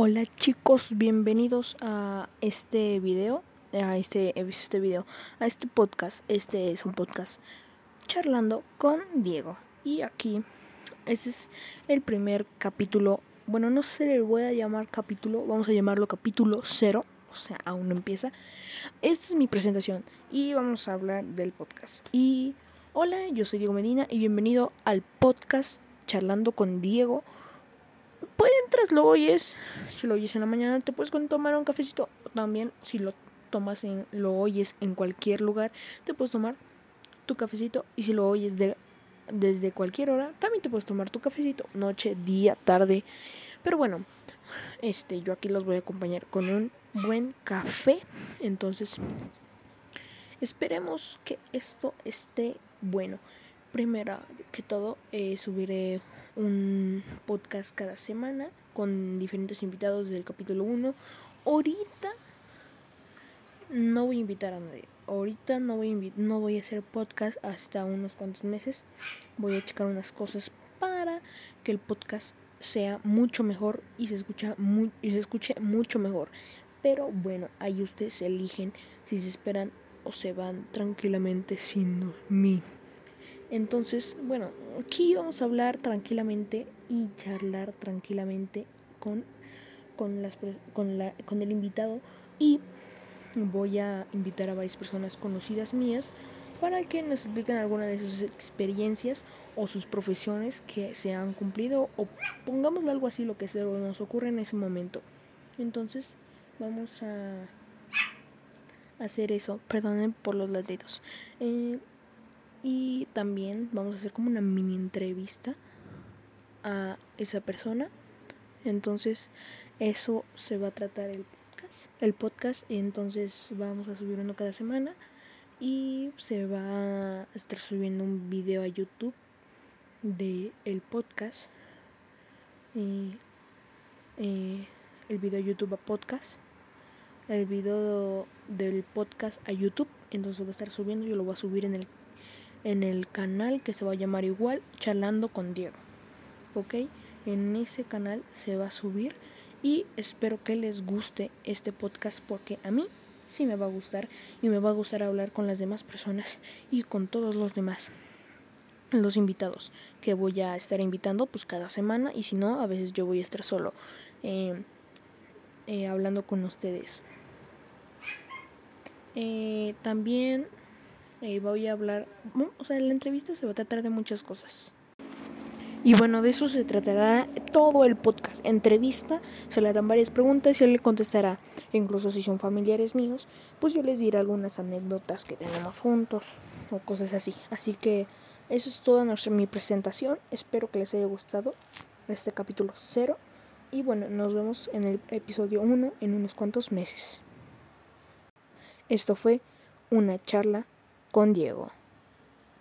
Hola chicos, bienvenidos a este video, a este, este video, a este podcast. Este es un podcast charlando con Diego. Y aquí, este es el primer capítulo. Bueno, no se le voy a llamar capítulo, vamos a llamarlo capítulo cero. O sea, aún no empieza. Esta es mi presentación y vamos a hablar del podcast. Y hola, yo soy Diego Medina y bienvenido al podcast charlando con Diego pues entras, lo oyes. Si lo oyes en la mañana, te puedes tomar un cafecito. También, si lo tomas en, lo oyes en cualquier lugar, te puedes tomar tu cafecito. Y si lo oyes de, desde cualquier hora, también te puedes tomar tu cafecito. Noche, día, tarde. Pero bueno, este, yo aquí los voy a acompañar con un buen café. Entonces, esperemos que esto esté bueno. Primero que todo, eh, subiré un podcast cada semana con diferentes invitados del capítulo 1. Ahorita no voy a invitar a nadie. Ahorita no voy a, no voy a hacer podcast hasta unos cuantos meses. Voy a checar unas cosas para que el podcast sea mucho mejor y se, escucha y se escuche mucho mejor. Pero bueno, ahí ustedes eligen si se esperan o se van tranquilamente sin mí. Entonces, bueno, aquí vamos a hablar tranquilamente y charlar tranquilamente con, con, las, con, la, con el invitado y voy a invitar a varias personas conocidas mías para que nos expliquen alguna de sus experiencias o sus profesiones que se han cumplido o pongámoslo algo así lo que se nos ocurre en ese momento. Entonces, vamos a hacer eso. Perdonen por los ladridos. Eh, y también vamos a hacer como una mini entrevista a esa persona. Entonces, eso se va a tratar el podcast. El podcast, entonces vamos a subir uno cada semana. Y se va a estar subiendo un video a YouTube de el podcast. Y, eh, el video a YouTube a podcast. El video del podcast a YouTube. Entonces va a estar subiendo. Yo lo voy a subir en el en el canal que se va a llamar igual Charlando con Diego. ¿Ok? En ese canal se va a subir y espero que les guste este podcast porque a mí sí me va a gustar y me va a gustar hablar con las demás personas y con todos los demás los invitados que voy a estar invitando pues cada semana y si no a veces yo voy a estar solo eh, eh, hablando con ustedes eh, también eh, voy a hablar, o sea, la entrevista se va a tratar de muchas cosas. Y bueno, de eso se tratará todo el podcast. Entrevista, se le harán varias preguntas y él le contestará. Incluso si son familiares míos, pues yo les diré algunas anécdotas que tenemos juntos o cosas así. Así que eso es toda nuestra, mi presentación. Espero que les haya gustado este capítulo 0. Y bueno, nos vemos en el episodio 1 en unos cuantos meses. Esto fue una charla con Diego.